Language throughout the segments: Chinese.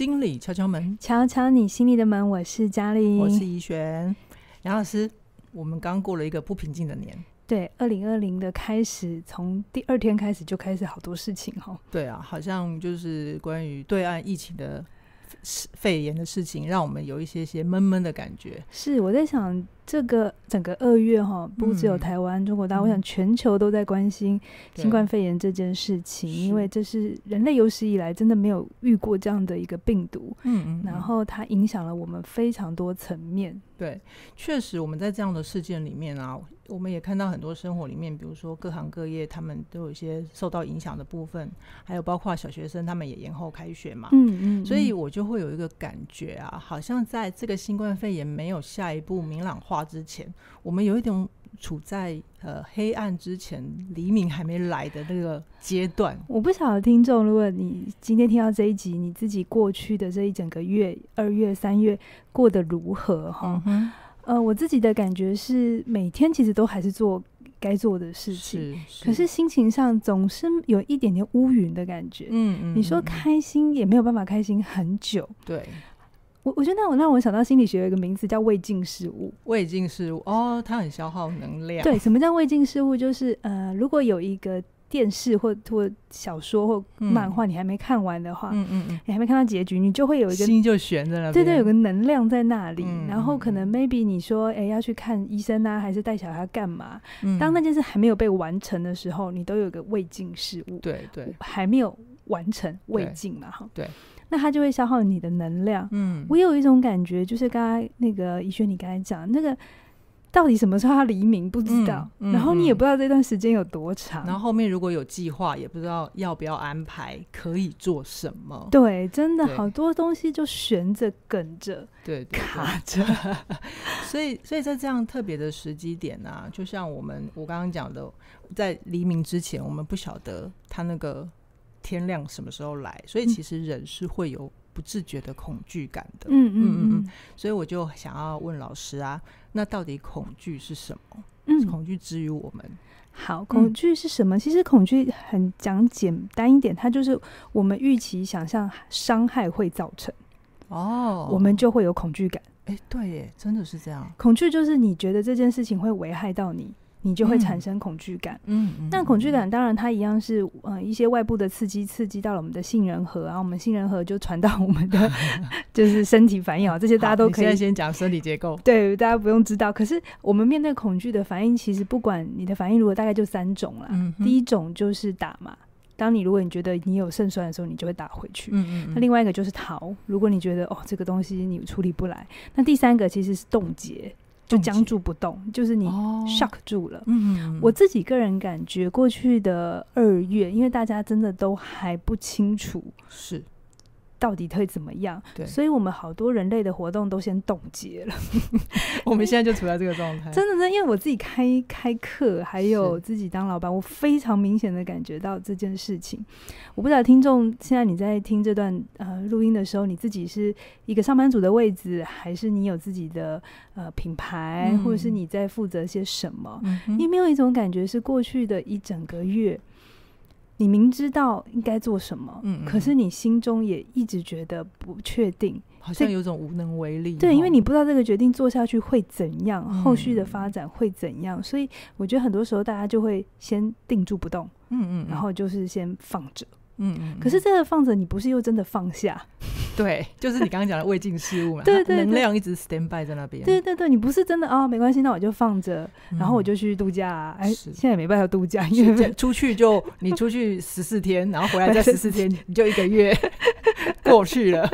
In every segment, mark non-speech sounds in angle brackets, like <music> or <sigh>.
心理敲敲门，敲敲你心里的门。我是嘉玲，我是怡璇。杨老师，我们刚过了一个不平静的年。对，二零二零的开始，从第二天开始就开始好多事情哈。对啊，好像就是关于对岸疫情的肺炎的事情，让我们有一些些闷闷的感觉。是，我在想。这个整个二月哈，不只有台湾、嗯、中国大陆，我想全球都在关心新冠肺炎这件事情，因为这是人类有史以来真的没有遇过这样的一个病毒。嗯，嗯嗯，然后它影响了我们非常多层面。对，确实我们在这样的事件里面啊，我们也看到很多生活里面，比如说各行各业他们都有一些受到影响的部分，还有包括小学生他们也延后开学嘛。嗯嗯，嗯，所以我就会有一个感觉啊，好像在这个新冠肺炎没有下一步明朗化之前，我们有一种处在呃黑暗之前，黎明还没来的那个阶段。我不晓得听众，如果你今天听到这一集，你自己过去的这一整个月，二月、三月过得如何？哈、嗯，呃，我自己的感觉是，每天其实都还是做该做的事情，是是，可是心情上总是有一点点乌云的感觉。嗯嗯，你说开心也没有办法开心很久。对。我我觉得那我让我想到心理学有一个名词叫未尽事物。未尽事物哦，它很消耗能量。对，什么叫未尽事物？就是呃，如果有一个电视或或小说或漫画，你还没看完的话，嗯嗯嗯，你还没看到结局，你就会有一个心就悬在那里。对对，有个能量在那里。嗯、然后可能 maybe 你说，哎、欸，要去看医生啊，还是带小孩干嘛？嗯、当那件事还没有被完成的时候，你都有个未尽事物。对对，还没有完成，未尽嘛，哈。对。那它就会消耗你的能量。嗯，我有一种感觉，就是刚刚那个怡轩，你刚才讲那个，到底什么时候他黎明不知道，嗯嗯、然后你也不知道这段时间有多长，然后后面如果有计划，也不知道要不要安排，可以做什么。对，真的好多东西就悬着、梗着，对，卡着。<laughs> 所以，所以在这样特别的时机点呢、啊，就像我们我刚刚讲的，在黎明之前，我们不晓得他那个。天亮什么时候来？所以其实人是会有不自觉的恐惧感的。嗯嗯嗯嗯。所以我就想要问老师啊，那到底恐惧是什么？嗯，恐惧之于我们。好，恐惧是什么？嗯、其实恐惧很讲简单一点，它就是我们预期想象伤害会造成。哦，我们就会有恐惧感。哎、欸，对耶，真的是这样。恐惧就是你觉得这件事情会危害到你。你就会产生恐惧感。嗯，嗯，那恐惧感当然它一样是呃一些外部的刺激，刺激到了我们的杏仁核，然后我们杏仁核就传到我们的 <laughs> 就是身体反应啊，这些大家都可以。现在先讲生理结构。对，大家不用知道。可是我们面对恐惧的反应，其实不管你的反应如果大概就三种啦。嗯。第一种就是打嘛，当你如果你觉得你有胜算的时候，你就会打回去。嗯，嗯嗯。那另外一个就是逃，如果你觉得哦这个东西你处理不来，那第三个其实是冻结。就僵住不动，就是你 shock 住了。嗯，我自己个人感觉，过去的二月，因为大家真的都还不清楚是到底会怎么样，对，所以我们好多人类的活动都先冻结了。<laughs> 我们现在就处在这个状态。真的，真的，因为我自己开开课，还有自己当老板，我非常明显的感觉到这件事情。我不知道听众现在你在听这段呃录音的时候，你自己是一个上班族的位置，还是你有自己的？呃，品牌，或者是你在负责些什么？嗯、你有没有一种感觉是过去的一整个月，你明知道应该做什么，嗯，可是你心中也一直觉得不确定，好像有种无能为力。对，因为你不知道这个决定做下去会怎样，嗯、后续的发展会怎样，所以我觉得很多时候大家就会先定住不动，嗯嗯，然后就是先放着。嗯，嗯，可是这个放着，你不是又真的放下？对，<laughs> 就是你刚刚讲的未尽事物嘛，对，对对，能量一直 stand by 在那边。对对对，你不是真的啊、哦，没关系，那我就放着，然后我就去度假、啊。哎、嗯，现在也没办法度假，因为出去就 <laughs> 你出去十四天，然后回来再十四天，你就一个月 <laughs> 过去了。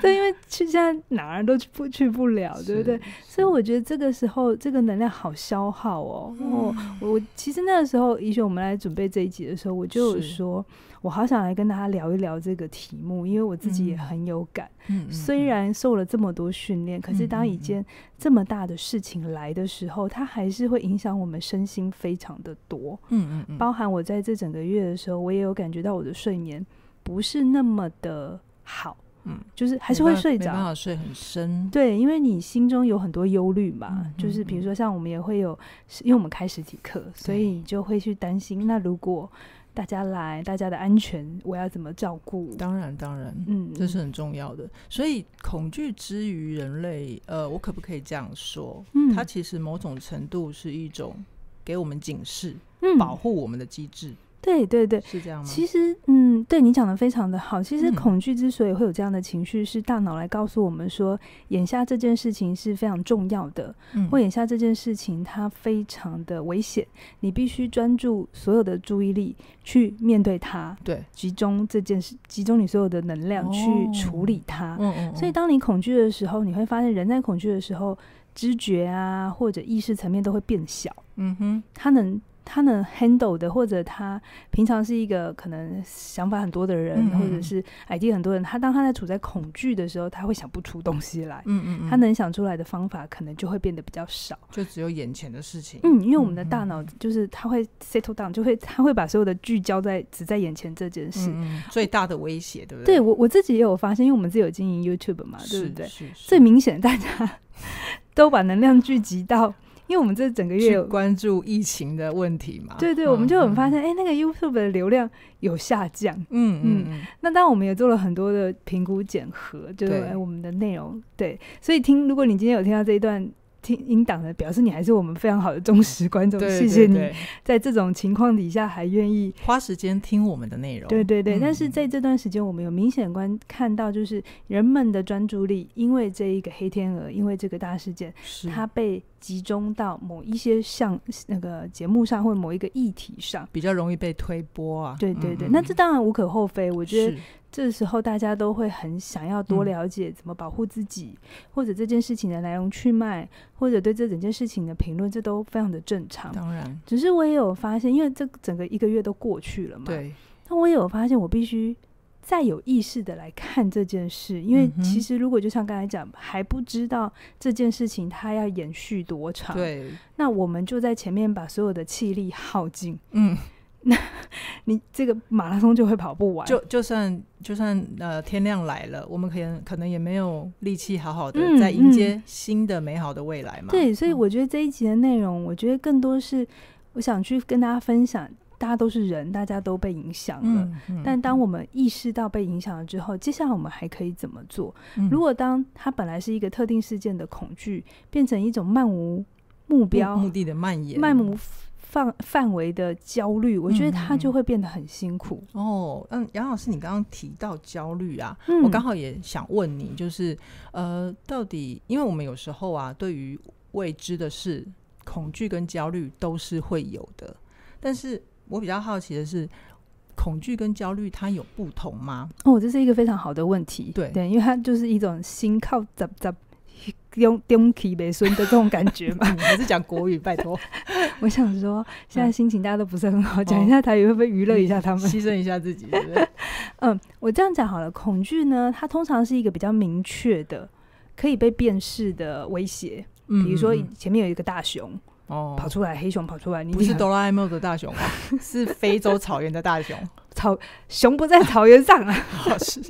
对，因为去现在哪儿都去不去不了，对不对？所以我觉得这个时候这个能量好消耗哦。嗯、我我其实那个时候，怡璇我们来准备这一集的时候，我就有说。我好想来跟大家聊一聊这个题目，因为我自己也很有感。嗯，虽然受了这么多训练，嗯，可是当一件这么大的事情来的时候，嗯，它还是会影响我们身心非常的多。嗯嗯嗯，包含我在这整个月的时候，我也有感觉到我的睡眠不是那么的好。嗯，就是还是会睡着，没办法睡很深。对，因为你心中有很多忧虑嘛。嗯，就是比如说像我们也会有，因为我们开实体课，所以你就会去担心，那如果。大家来，大家的安全我要怎么照顾？当然，当然，嗯，这是很重要的。所以恐惧之于人类，呃，我可不可以这样说？嗯，它其实某种程度是一种给我们警示、嗯、保护我们的机制。对对对，是这样吗？其实，嗯，对你讲的非常的好。其实恐惧之所以会有这样的情绪，是大脑来告诉我们说，眼下这件事情是非常重要的，嗯、或眼下这件事情它非常的危险，你必须专注所有的注意力去面对它，对，集中这件事，集中你所有的能量去处理它。哦、嗯，嗯嗯。所以，当你恐惧的时候，你会发现人在恐惧的时候，知觉啊或者意识层面都会变小。嗯哼，它能。他能 handle 的，或者他平常是一个可能想法很多的人，嗯嗯或者是 idea 很多人，他当他在处在恐惧的时候，他会想不出东西来。嗯嗯，嗯，他能想出来的方法可能就会变得比较少，就只有眼前的事情。嗯，因为我们的大脑就是他会 settle down，就会他会把所有的聚焦在只在眼前这件事。嗯，最大的威胁，对不对？对我我自己也有发现，因为我们自己有经营 YouTube 嘛，对不对？最明显，大家 <laughs> 都把能量聚集到。因为我们这整个月有关注疫情的问题嘛，对对，我们就很发现，哎、嗯。嗯欸，那个 YouTube 的流量有下降，嗯嗯，嗯，那当然我们也做了很多的评估检核，就是哎，我们的内容，对，所以听，如果你今天有听到这一段。听音档的表示你还是我们非常好的忠实观众，谢谢你在这种情况底下还愿意花时间听我们的内容。对对对，但是在这段时间，我们有明显观看到，就是人们的专注力，因为这一个黑天鹅，因为这个大事件，它被集中到某一些像那个节目上，或者某一个议题上，比较容易被推波啊。对对对，那这当然无可厚非，我觉得。这时候大家都会很想要多了解怎么保护自己，嗯，或者这件事情的来龙去脉，或者对这整件事情的评论，这都非常的正常。当然，只是我也有发现，因为这整个一个月都过去了嘛，对。那我也有发现，我必须再有意识的来看这件事，因为其实如果就像刚才讲，还不知道这件事情它要延续多长，对，那我们就在前面把所有的气力耗尽，嗯。那你这个马拉松就会跑不完，就就算就算呃天亮来了，我们可能可能也没有力气好好的再迎接新的美好的未来嘛。嗯嗯、对，所以我觉得这一集的内容，我觉得更多是我想去跟大家分享，大家都是人，大家都被影响了。嗯嗯、但当我们意识到被影响了之后，接下来我们还可以怎么做？嗯、如果当它本来是一个特定事件的恐惧，变成一种漫无目标、目的的蔓延，漫无。范范围的焦虑，我觉得他就会变得很辛苦。嗯、哦，嗯，杨老师，你刚刚提到焦虑啊，嗯、我刚好也想问你，就是呃，到底因为我们有时候啊，对于未知的事，恐惧跟焦虑都是会有的。但是我比较好奇的是，恐惧跟焦虑它有不同吗？哦，这是一个非常好的问题。对对，因为它就是一种心靠杂杂。用丢起北孙的这种感觉嘛，<laughs> 还是讲国语？拜托，<laughs> 我想说，现在心情大家都不是很好，讲、嗯、一下台语会不会娱乐一下他们，<laughs> 牺牲一下自己，是不对？嗯，我这样讲好了。恐惧呢，它通常是一个比较明确的、可以被辨识的威胁。嗯，比如说前面有一个大熊哦，跑出来，黑熊跑出来，你不是哆啦 A 梦的大熊吗？是非洲草原的大熊。草熊不在草原上啊，<laughs> 是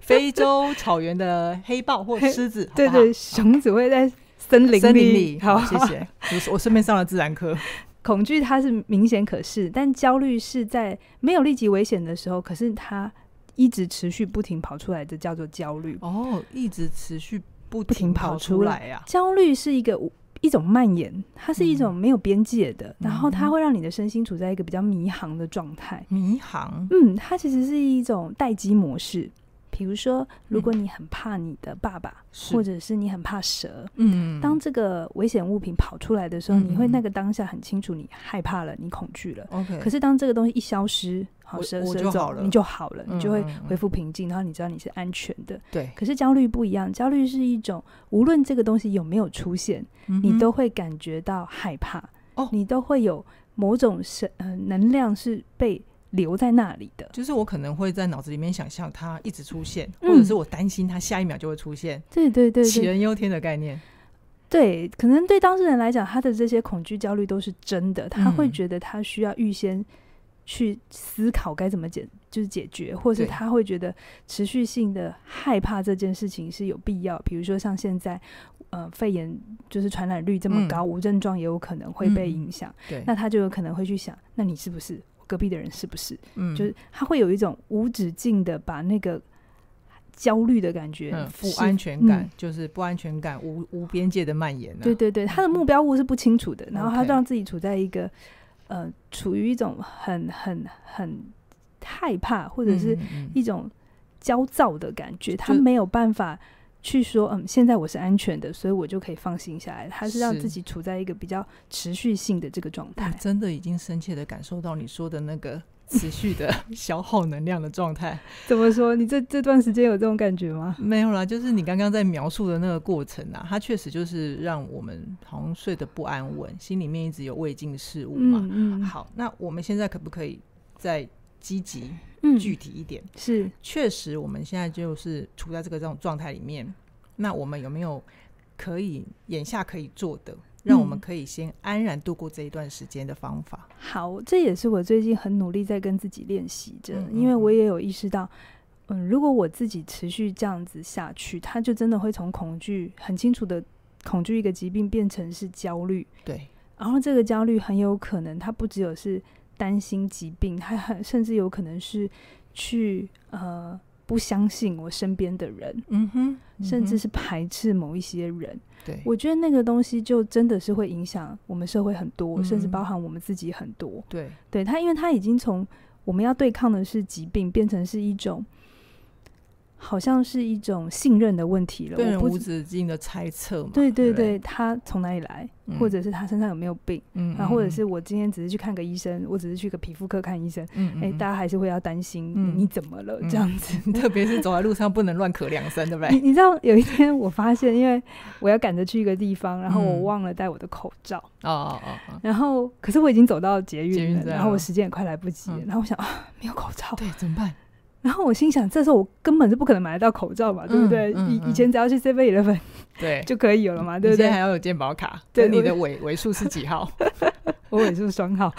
非洲草原的黑豹或狮子。<laughs> 对对，熊只会在森林里。<laughs> 好，谢谢。我我顺便上了自然课。恐惧它是明显可视，但焦虑是在没有立即危险的时候，可是它一直持续不停跑出来的叫做焦虑。哦，一直持续不停跑出来呀。焦虑是一个。一种蔓延，它是一种没有边界的，嗯、然后它会让你的身心处在一个比较迷航的状态。迷航，嗯，它其实是一种待机模式。比如说，如果你很怕你的爸爸，嗯、或者是你很怕蛇，嗯，当这个危险物品跑出来的时候，嗯、你会那个当下很清楚，你害怕了，你恐惧了。OK，可是当这个东西一消失。好，蛇蛇走了，你就好了，你就会恢复平静，然后你知道你是安全的。对。可是焦虑不一样，焦虑是一种无论这个东西有没有出现，你都会感觉到害怕。哦。你都会有某种神呃能量是被留在那里的。就是我可能会在脑子里面想象它一直出现，或者是我担心它下一秒就会出现。对对对。杞人忧天的概念。对，可能对当事人来讲，他的这些恐惧、焦虑都是真的，他会觉得他需要预先。去思考该怎么解，就是解决，或是他会觉得持续性的害怕这件事情是有必要。比如说像现在，呃，肺炎就是传染率这么高，嗯、无症状也有可能会被影响。嗯、对，那他就有可能会去想，那你是不是隔壁的人是不是？嗯，就是他会有一种无止境的把那个焦虑的感觉，嗯，不安全感，嗯、就是不安全感无无边界的蔓延、啊。对对对，他的目标物是不清楚的，然后他让自己处在一个呃，处于一种很很很害怕或者是一种焦躁的感觉，嗯嗯嗯，他没有办法。去说，嗯，现在我是安全的，所以我就可以放心下来。他是让自己处在一个比较持续性的这个状态。真的已经深切的感受到你说的那个持续的消耗能量的状态。<laughs> 怎么说？你这这段时间有这种感觉吗？没有啦，就是你刚刚在描述的那个过程啊，它确实就是让我们好像睡得不安稳，心里面一直有未尽事物嘛。嗯，嗯。好，那我们现在可不可以再积极？嗯，具体一点是，确实我们现在就是处在这个这种状态里面。那我们有没有可以眼下可以做的，让我们可以先安然度过这一段时间的方法？嗯，好，这也是我最近很努力在跟自己练习着，嗯嗯嗯，因为我也有意识到，嗯，如果我自己持续这样子下去，他就真的会从恐惧很清楚的恐惧一个疾病变成是焦虑。对，然后这个焦虑很有可能它不只有是。担心疾病，还很甚至有可能是去呃不相信我身边的人，嗯哼，嗯哼，甚至是排斥某一些人。对，我觉得那个东西就真的是会影响我们社会很多，嗯，甚至包含我们自己很多。对，对他，因为他已经从我们要对抗的是疾病，变成是一种。好像是一种信任的问题了，对人无止境的猜测嘛。对对对，他从哪里来，嗯，或者是他身上有没有病，嗯，然后或者是我今天只是去看个医生，我只是去个皮肤科看医生，嗯，哎，大家还是会要担心，嗯，你怎么了，嗯，这样子。<laughs> 特别是走在路上不能乱咳两声，对不对？你你知道有一天我发现，因为我要赶着去一个地方，然后我忘了戴我的口罩，哦哦哦，然后可是我已经走到捷运了，然后我时间也快来不及了，然后我想啊，没有口罩，对，怎么办？然后我心想，这时候我根本是不可能买得到口罩嘛，嗯、对不对？以、以前只要去 Seven Eleven 对就可以有了嘛，对不对？现在还要有健保卡，<laughs> 对，你的尾尾数是几号？<laughs> 我尾数双号。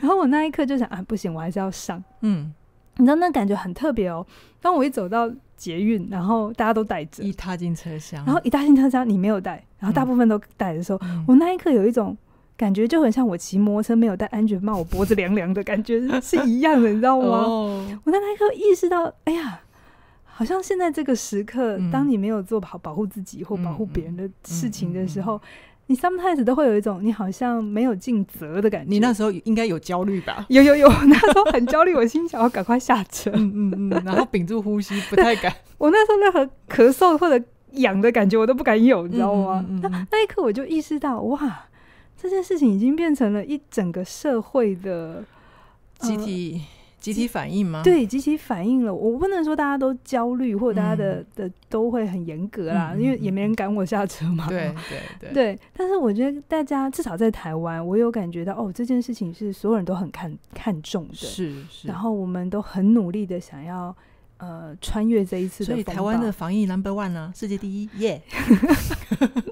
然后我那一刻就想啊，不行，我还是要上。嗯，你知道那感觉很特别哦。当我一走到捷运，然后大家都戴着，一踏进车厢，然后一踏进车厢，你没有戴，然后大部分都戴的时候，嗯、我那一刻有一种。感觉就很像我骑摩托车没有戴安全帽，我脖子凉凉的感觉 <laughs> 是一样的，你知道吗？哦、我在那一刻意识到，哎呀，好像现在这个时刻，嗯、当你没有做好保护自己或保护别人的事情的时候，你 sometimes 都会有一种你好像没有尽责的感觉。你那时候应该有焦虑吧？有有有，那时候很焦虑，我心想要赶快下车，嗯嗯嗯，然后屏住呼吸，不太敢。<laughs> 我那时候任何咳嗽或者痒的感觉我都不敢有，你知道吗？嗯嗯嗯、那那一刻我就意识到，哇！这件事情已经变成了一整个社会的集体、呃、集体反应吗？对，集体反应了。我不能说大家都焦虑，或者大家的、嗯、的都会很严格啦，嗯、因为也没人赶我下车嘛。对对对，对。但是我觉得大家至少在台湾，我有感觉到哦，这件事情是所有人都很看看重的。是是。然后我们都很努力的想要呃穿越这一次的，所以台湾的防疫 number one 呢，世界第一，耶、<laughs> yeah！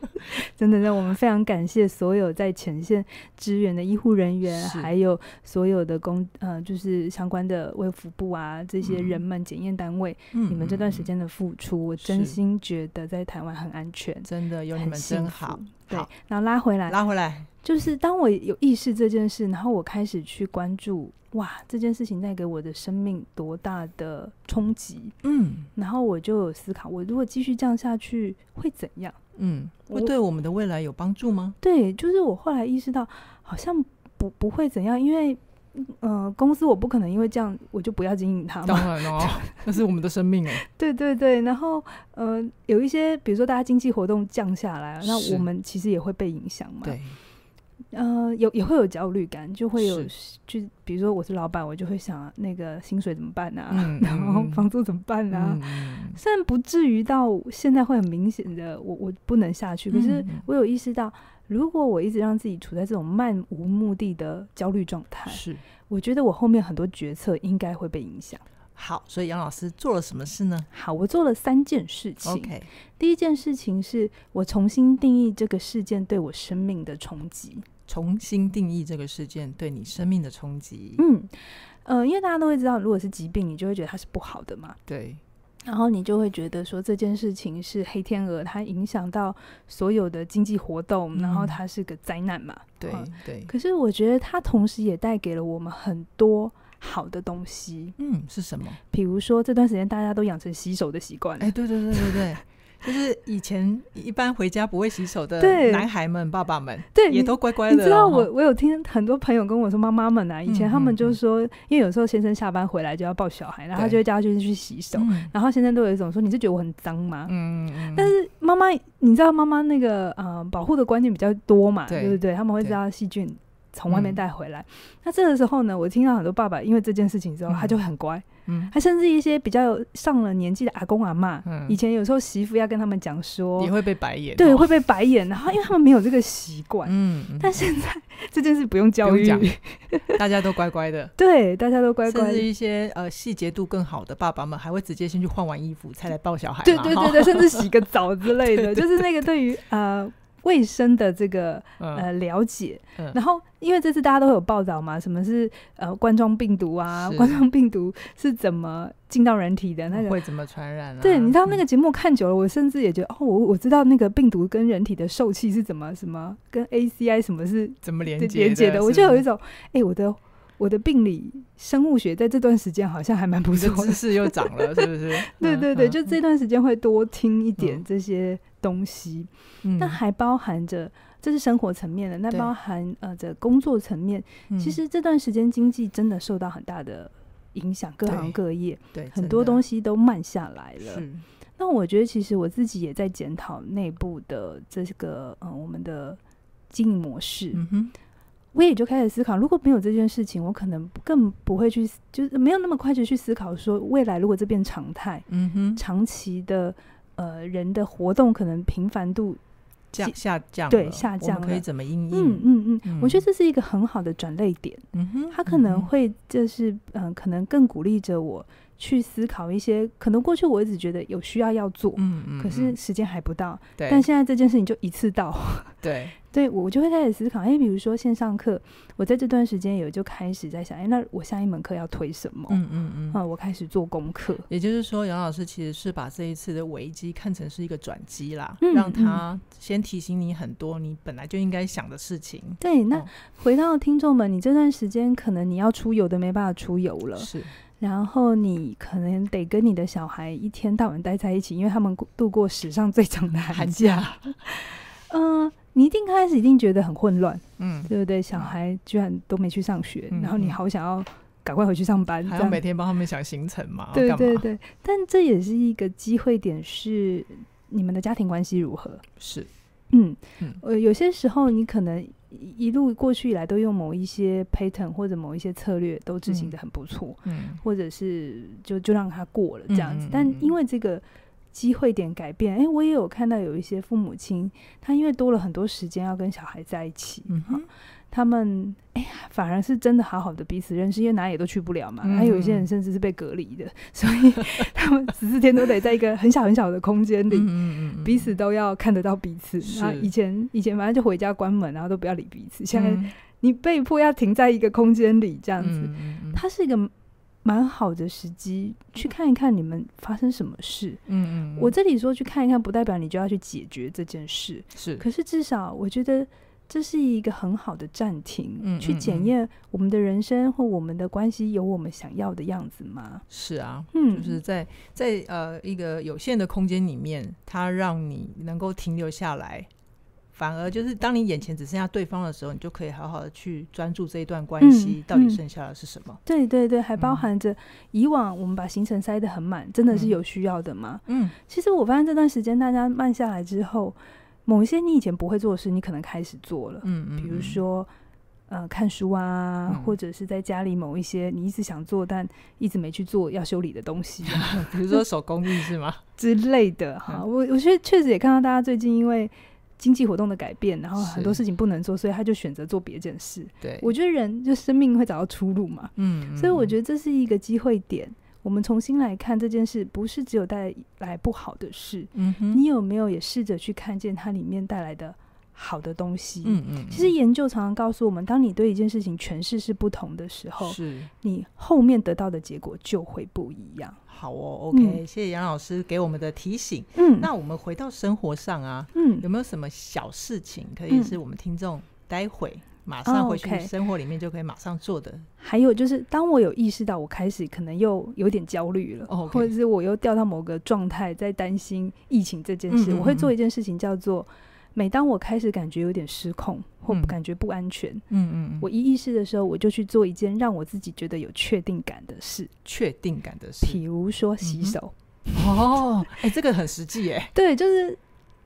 真的，让我们非常感谢所有在前线支援的医护人员，还有所有的工呃，就是相关的卫福部啊，这些人们检验单位，嗯，你们这段时间的付出，嗯，我真心觉得在台湾很安全，真的有你们真好。好，对，然后拉回来，拉回来，就是当我有意识这件事，然后我开始去关注，哇，这件事情带给我的生命多大的冲击，嗯，然后我就有思考，我如果继续这样下去会怎样？嗯，会对我们的未来有帮助吗？对，就是我后来意识到，好像不不会怎样，因为，呃，公司我不可能因为这样我就不要经营它嘛。当然哦，<laughs> 那是我们的生命哎。对对对，然后呃，有一些比如说大家经济活动降下来，那我们其实也会被影响嘛。对。呃，有也会有焦虑感，就会有，就比如说我是老板，我就会想那个薪水怎么办啊，嗯、<laughs> 然后房租怎么办啊？<laughs> 嗯、虽然不至于到现在会很明显的，我我不能下去，可是我有意识到，如果我一直让自己处在这种漫无目的的焦虑状态，是，我觉得我后面很多决策应该会被影响。好，所以杨老师做了什么事呢？好，我做了三件事情。OK，第一件事情是我重新定义这个事件对我生命的冲击。重新定义这个事件对你生命的冲击。嗯，呃，因为大家都会知道，如果是疾病，你就会觉得它是不好的嘛。对。然后你就会觉得说这件事情是黑天鹅，它影响到所有的经济活动，嗯、然后它是个灾难嘛。对对。可是我觉得它同时也带给了我们很多好的东西。嗯，是什么？比如说这段时间大家都养成洗手的习惯。哎，对对对对对。就是以前一般回家不会洗手的男孩们、爸爸们，对，也都乖乖的。你知道我，我有听很多朋友跟我说，妈妈们啊，以前他们就说，因为有时候先生下班回来就要抱小孩，然后他就会叫他去去洗手，然后先生都有一种说，你是觉得我很脏吗？嗯嗯。但是妈妈，你知道妈妈那个呃保护的观念比较多嘛，对不对？他们会知道细菌从外面带回来。那这个时候呢，我听到很多爸爸因为这件事情之后，他就很乖。嗯，还甚至一些比较上了年纪的阿公阿妈，嗯，以前有时候媳妇要跟他们讲说，也会被白眼，对，会被白眼，然后因为他们没有这个习惯，嗯，但现在这件事不用教育，大家都乖乖的，<laughs> 对，大家都乖乖，甚至一些呃细节度更好的爸爸们，还会直接先去换完衣服才来抱小孩，对对对对，甚至洗个澡之类的，<laughs> 就是那个对于呃。卫生的这个呃了解，然后因为这次大家都有报道嘛，什么是呃冠状病毒啊？冠状病毒是怎么进到人体的？那个会怎么传染啊？对，你知道那个节目看久了，我甚至也觉得、嗯、哦，我我知道那个病毒跟人体的受气是怎么什么，跟 ACI 什么是怎么连接连接的？我就有一种哎，我的我的病理生物学在这段时间好像还蛮不错，知识又长了，是不是？<laughs> 对对对，嗯、就这段时间会多听一点这些。东西，那还包含着，这是生活层面的，那包含呃这工作层面。其实这段时间经济真的受到很大的影响，各行各业，对，很多东西都慢下来了。那我觉得，其实我自己也在检讨内部的这个呃我们的经营模式。嗯哼，我也就开始思考，如果没有这件事情，我可能更不会去，就是没有那么快就去思考说，未来如果这变常态，嗯哼，长期的。呃，人的活动可能频繁度降下降，对下降，可以怎么应对？嗯嗯嗯，我觉得这是一个很好的转类点。嗯哼，他可能会就是嗯、呃，可能更鼓励着我去思考一些可能过去我一直觉得有需要要做，嗯嗯，可是时间还不到，对，但现在这件事情就一次到，<laughs> 对。对，我就会开始思考，哎，比如说线上课，我在这段时间有就开始在想，哎，那我下一门课要推什么？嗯嗯嗯，啊，我开始做功课。也就是说，杨老师其实是把这一次的危机看成是一个转机啦，嗯、让他先提醒你很多你本来就应该想的事情。对，那回到听众们，你这段时间可能你要出游的没办法出游了，是，然后你可能得跟你的小孩一天到晚待在一起，因为他们度过史上最长的寒假。嗯。<laughs> 你一定开始一定觉得很混乱，嗯，对不对？小孩居然都没去上学，嗯、然后你好想要赶快回去上班，还要每天帮他们想行程嘛？对对对。但这也是一个机会点，是你们的家庭关系如何？是，嗯嗯。呃，有些时候你可能一路过去以来都用某一些 pattern 或者某一些策略都执行的很不错，嗯，嗯或者是就就让他过了这样子。但因为这个。机会点改变，哎、欸，我也有看到有一些父母亲，他因为多了很多时间要跟小孩在一起，嗯哼，他们哎呀、欸，反而是真的好好的彼此认识，因为哪里都去不了嘛，嗯、哼。还有一些人甚至是被隔离的，<laughs> 所以他们十四天都得在一个很小很小的空间里，嗯嗯彼此都要看得到彼此。那是以前以前反正就回家关门，然后都不要理彼此，现在你被迫要停在一个空间里这样子，它是一个。蛮好的时机去看一看你们发生什么事。嗯嗯，我这里说去看一看，不代表你就要去解决这件事。是，可是至少我觉得这是一个很好的暂停，嗯，去检验我们的人生或我们的关系有我们想要的样子吗？是啊，嗯，就是在在呃一个有限的空间里面，它让你能够停留下来。反而就是当你眼前只剩下对方的时候，你就可以好好的去专注这一段关系到底剩下的是什么。对对对，还包含着以往我们把行程塞得很满，真的是有需要的吗？嗯，其实我发现这段时间大家慢下来之后，某一些你以前不会做的事，你可能开始做了。嗯嗯，比如说呃看书啊，嗯、或者是在家里某一些你一直想做但一直没去做要修理的东西，<laughs> 比如说手工艺是吗？<laughs> 之类的哈。我我觉得确实也看到大家最近因为。经济活动的改变，然后很多事情不能做，所以他就选择做别件事。对，我觉得人就生命会找到出路嘛。嗯，嗯，所以我觉得这是一个机会点，我们重新来看这件事，不是只有带来不好的事。嗯哼，你有没有也试着去看见它里面带来的好的东西。嗯嗯，其实研究常常告诉我们，当你对一件事情诠释是不同的时候，是你后面得到的结果就会不一样。好哦，OK，嗯，谢谢杨老师给我们的提醒。嗯，那我们回到生活上啊，嗯，有没有什么小事情可以是我们听众待会马上回去生活里面就可以马上做的？还有就是，当我有意识到我开始可能又有点焦虑了，或者是我又掉到某个状态，在担心疫情这件事，嗯嗯嗯，我会做一件事情叫做。每当我开始感觉有点失控或感觉不安全，嗯我一意识的时候，我就去做一件让我自己觉得有确定感的事。确定感的事，比如说洗手。嗯、哦，哎、欸，这个很实际哎。对，就是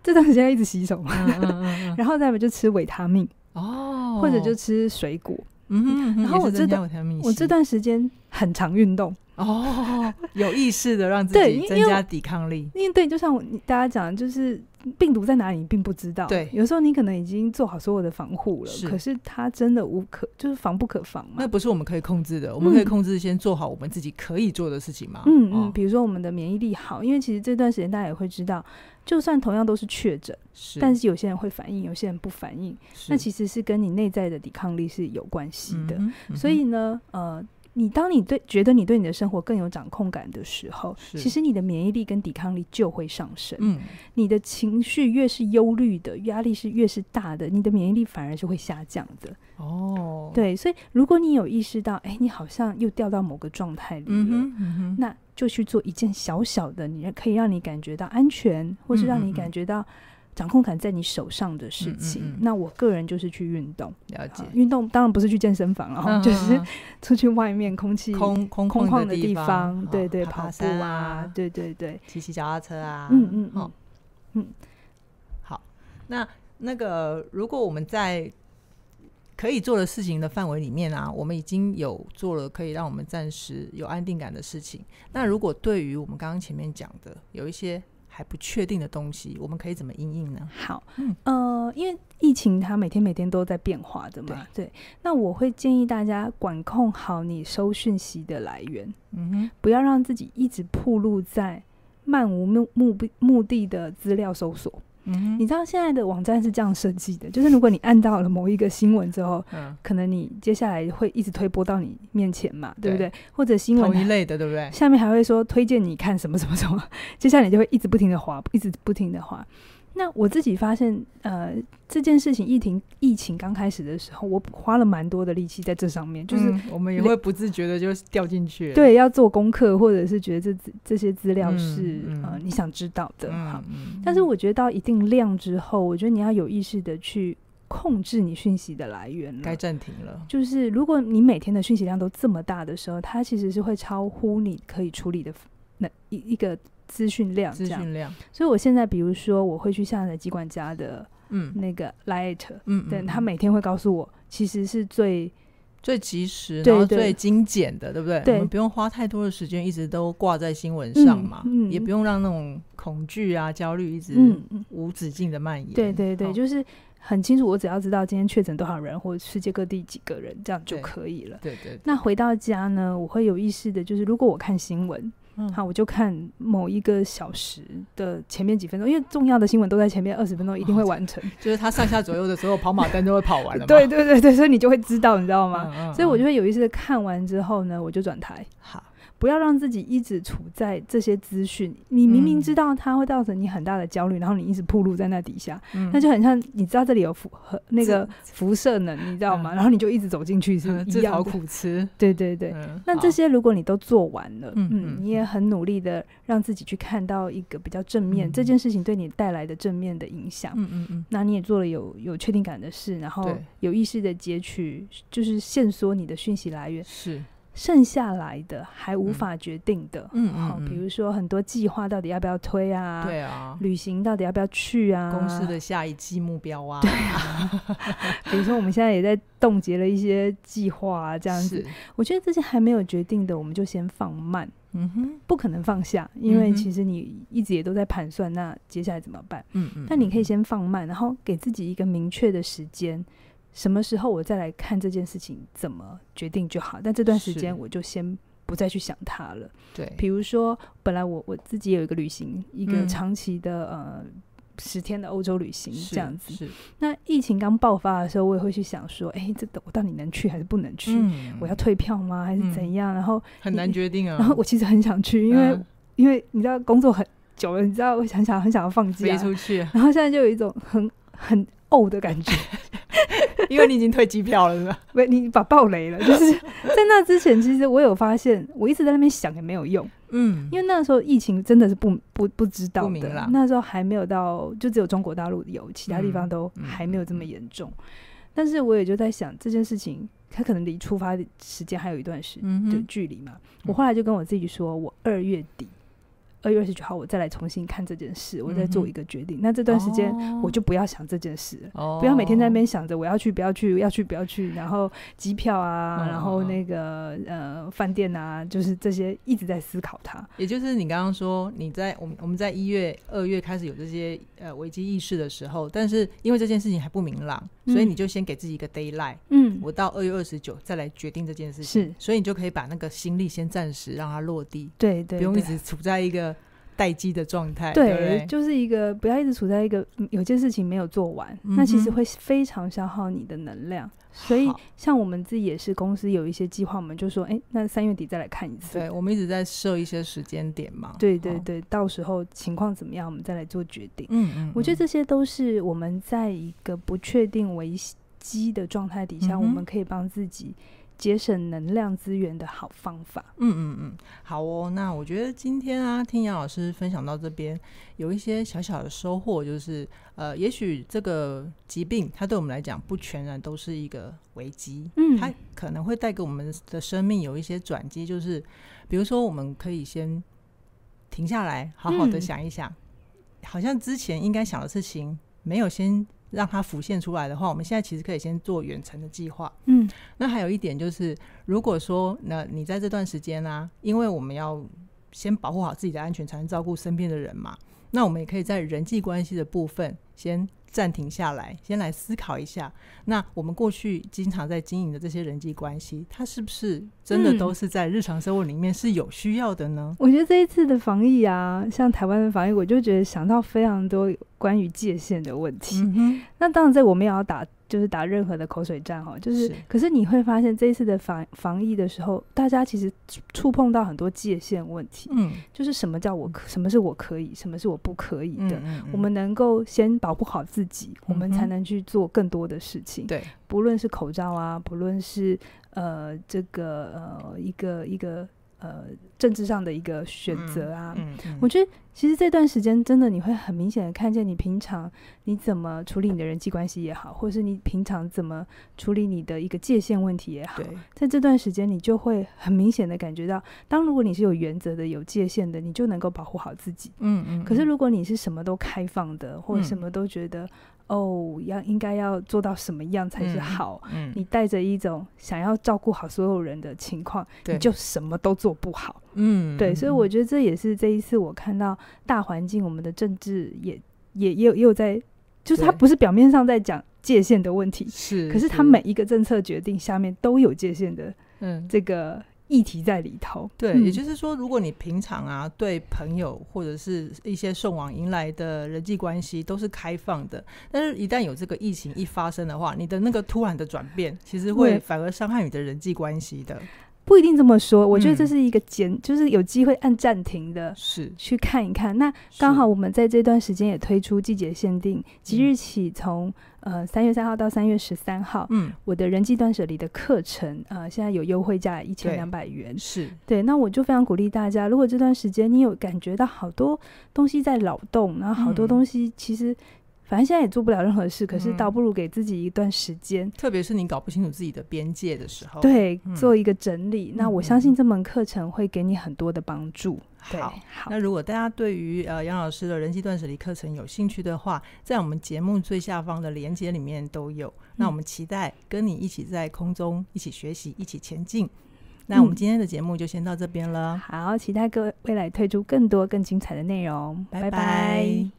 这段时间一直洗手嘛，嗯嗯嗯、<laughs> 然后再不就吃维他命哦，或者就吃水果。嗯，然后我这段我这段时间很常运动。哦，有意识的让自己增加抵抗力。因为对，就像我大家讲，就是病毒在哪里你并不知道。对，有时候你可能已经做好所有的防护了，是，可是它真的无可，就是防不可防嘛。那不是我们可以控制的，我们可以控制先做好我们自己可以做的事情嘛。嗯嗯，比如说我们的免疫力好，因为其实这段时间大家也会知道，就算同样都是确诊，是，但是有些人会反应，有些人不反应，那其实是跟你内在的抵抗力是有关系的。嗯嗯、所以呢，呃。你当你对觉得你对你的生活更有掌控感的时候，其实你的免疫力跟抵抗力就会上升。嗯，你的情绪越是忧虑的，压力是越是大的，你的免疫力反而是会下降的。哦，对，所以如果你有意识到，哎，你好像又掉到某个状态里了，嗯嗯，那就去做一件小小的，你可以让你感觉到安全，或是让你感觉到。掌控感在你手上的事情，嗯嗯嗯，那我个人就是去运动。了解，运动当然不是去健身房，然后 <laughs> 就是出去外面空气空空空旷的地方，方，对对，爬跑步啊，对对对，骑骑脚踏车啊，嗯嗯嗯，嗯，好。那那个，如果我们在可以做的事情的范围里面啊，我们已经有做了可以让我们暂时有安定感的事情。那如果对于我们刚刚前面讲的有一些。还不确定的东西，我们可以怎么应应呢？好，嗯，呃，因为疫情它每天每天都在变化的嘛，对，对。那我会建议大家管控好你收讯息的来源，嗯哼，不要让自己一直暴露在漫无目目目的的资料搜索。嗯，你知道现在的网站是这样设计的，就是如果你按到了某一个新闻之后，嗯，可能你接下来会一直推播到你面前嘛，对不对？或者新闻同一类的，对不对？下面还会说推荐你看什么什么什么，<laughs> 接下来你就会一直不停的滑，一直不停的滑。那我自己发现，呃，这件事情疫情疫情刚开始的时候，我花了蛮多的力气在这上面，就是、嗯、我们也会不自觉的就掉进去。对，要做功课，或者是觉得这这些资料是、嗯嗯、呃你想知道的。嗯、好，但是我觉得到一定量之后，我觉得你要有意识的去控制你讯息的来源，该暂停了。就是如果你每天的讯息量都这么大的时候，它其实是会超乎你可以处理的那一一个。资讯量，资讯量。所以我现在，比如说，我会去下载机管家的，嗯，那个 Light，嗯，对，他每天会告诉我，其实是最最及时，然后最精简的，对不对？对，我们不用花太多的时间，一直都挂在新闻上嘛，嗯，也不用让那种恐惧啊、焦虑一直无止境的蔓延。对对对，就是很清楚，我只要知道今天确诊多少人，或者世界各地几个人，这样就可以了。对对。那回到家呢，我会有意识的，就是如果我看新闻。嗯、好，我就看某一个小时的前面几分钟，因为重要的新闻都在前面二十分钟，一定会完成。哦、就是他上下左右的时候，<laughs> 跑马灯都会跑完了。对对对对，所以你就会知道，你知道吗？嗯嗯嗯，所以我就会有意识的看完之后呢，我就转台。好。不要让自己一直处在这些资讯，你明明知道它会造成你很大的焦虑，嗯，然后你一直暴露在那底下，嗯，那就很像你知道这里有辐和那个辐射能，你知道吗？然后你就一直走进去，是一样的，自讨苦吃。对对对，嗯，那这些如果你都做完了，嗯，嗯，你也很努力的让自己去看到一个比较正面，嗯，这件事情对你带来的正面的影响，嗯嗯嗯，那你也做了有有确定感的事，然后有意识的截取，就是限缩你的讯息来源是。剩下来的还无法决定的，嗯嗯，嗯，比如说很多计划到底要不要推啊？对啊，旅行到底要不要去啊？公司的下一季目标啊？对啊，<laughs> 比如说我们现在也在冻结了一些计划啊，这样子。我觉得这些还没有决定的，我们就先放慢。嗯哼，不可能放下，因为其实你一直也都在盘算，那接下来怎么办？嗯嗯，那你可以先放慢，然后给自己一个明确的时间。什么时候我再来看这件事情怎么决定就好，但这段时间我就先不再去想它了。对，比如说本来我我自己有一个旅行，一个长期的、嗯、呃十天的欧洲旅行这样子。是。那疫情刚爆发的时候，我也会去想说，哎、欸，这我到底能去还是不能去？嗯、我要退票吗？还是怎样？嗯、然后很难决定啊。然后我其实很想去，因为、嗯、因为你知道工作很久了，你知道我想想很想要放假，飞出去。然后现在就有一种很很呕的感觉。<laughs> <laughs> 因为你已经退机票了，是吧？不，你把爆雷了。就是 <laughs> 在那之前，其实我有发现，我一直在那边想也没有用。嗯，因为那时候疫情真的是不不不知道的，那时候还没有到，就只有中国大陆有，其他地方都还没有这么严重。嗯嗯、但是我也就在想，这件事情它可能离出发的时间还有一段时就距离嘛。我后来就跟我自己说，我二月底。二月二十九号，我再来重新看这件事，我再做一个决定。嗯、那这段时间，我就不要想这件事，哦、不要每天在那边想着我要去，不要去，要去，不要去。然后机票啊，嗯、然后那个呃饭店啊，就是这些一直在思考它。也就是你刚刚说，你在我们我们在一月、二月开始有这些呃危机意识的时候，但是因为这件事情还不明朗，嗯、所以你就先给自己一个 d a y l i g h t 嗯，我到二月二十九再来决定这件事情。是，所以你就可以把那个心力先暂时让它落地。对，对对，不用一直处在一个。待机的状态，对，对对，就是一个不要一直处在一个有件事情没有做完，嗯、那其实会非常消耗你的能量。所以，像我们自己也是公司有一些计划，我们就说，哎、欸，那三月底再来看一次。对，我们一直在设一些时间点嘛。对对对，到时候情况怎么样，我们再来做决定。嗯，嗯嗯，我觉得这些都是我们在一个不确定危机的状态底下，嗯、我们可以帮自己。节省能量资源的好方法。嗯嗯嗯，好哦。那我觉得今天啊，听杨老师分享到这边，有一些小小的收获，就是呃，也许这个疾病它对我们来讲不全然都是一个危机，嗯，它可能会带给我们的生命有一些转机，就是比如说我们可以先停下来，好好的想一想，嗯、好像之前应该想的事情没有先。让它浮现出来的话，我们现在其实可以先做远程的计划。嗯，那还有一点就是，如果说那你在这段时间呢、啊，因为我们要先保护好自己的安全，才能照顾身边的人嘛，那我们也可以在人际关系的部分先。暂停下来，先来思考一下。那我们过去经常在经营的这些人际关系，它是不是真的都是在日常生活里面是有需要的呢？嗯，我觉得这一次的防疫啊，像台湾的防疫，我就觉得想到非常多关于界限的问题。嗯。那当然，在我们也要打。就是打任何的口水战哈，就是，是可是你会发现这一次的防防疫的时候，大家其实触碰到很多界限问题。嗯，就是什么叫我可，什么是我可以，什么是我不可以的。嗯嗯嗯，我们能够先保护好自己，我们才能去做更多的事情。对，不论是口罩啊，不论是呃这个呃一个一个。呃，政治上的一个选择啊，嗯、我觉得其实这段时间真的你会很明显的看见，你平常你怎么处理你的人际关系也好，或是你平常怎么处理你的一个界限问题也好，在这段时间你就会很明显的感觉到，当如果你是有原则的、有界限的，你就能够保护好自己。嗯嗯。嗯可是如果你是什么都开放的，或者什么都觉得。嗯哦，要应该要做到什么样才是好？嗯，嗯，你带着一种想要照顾好所有人的情况，你就什么都做不好。嗯，对，所以我觉得这也是这一次我看到大环境，我们的政治也也也有也有在，就是它不是表面上在讲界限的问题，是，可是它每一个政策决定下面都有界限的，嗯，这个。议题在里头，对，嗯、也就是说，如果你平常啊对朋友或者是一些送往迎来的人际关系都是开放的，但是一旦有这个疫情一发生的话，你的那个突然的转变，其实会反而伤害你的人际关系的。不一定这么说，我觉得这是一个简，嗯、就是有机会按暂停的，是去看一看。那刚好我们在这段时间也推出季节限定，即日起从呃三月三号到三月十三号，嗯，我的人际断舍离的课程，呃，现在有优惠价一千两百元，是对。那我就非常鼓励大家，如果这段时间你有感觉到好多东西在扰动，然后好多东西其实。反正现在也做不了任何事，可是倒不如给自己一段时间，嗯，特别是你搞不清楚自己的边界的时候，对，嗯、做一个整理。那我相信这门课程会给你很多的帮助。好，对好，那如果大家对于呃杨老师的人际断舍离课程有兴趣的话，在我们节目最下方的链接里面都有。嗯、那我们期待跟你一起在空中一起学习，一起前进。那我们今天的节目就先到这边了。好，期待各位未来推出更多更精彩的内容。拜拜。拜拜。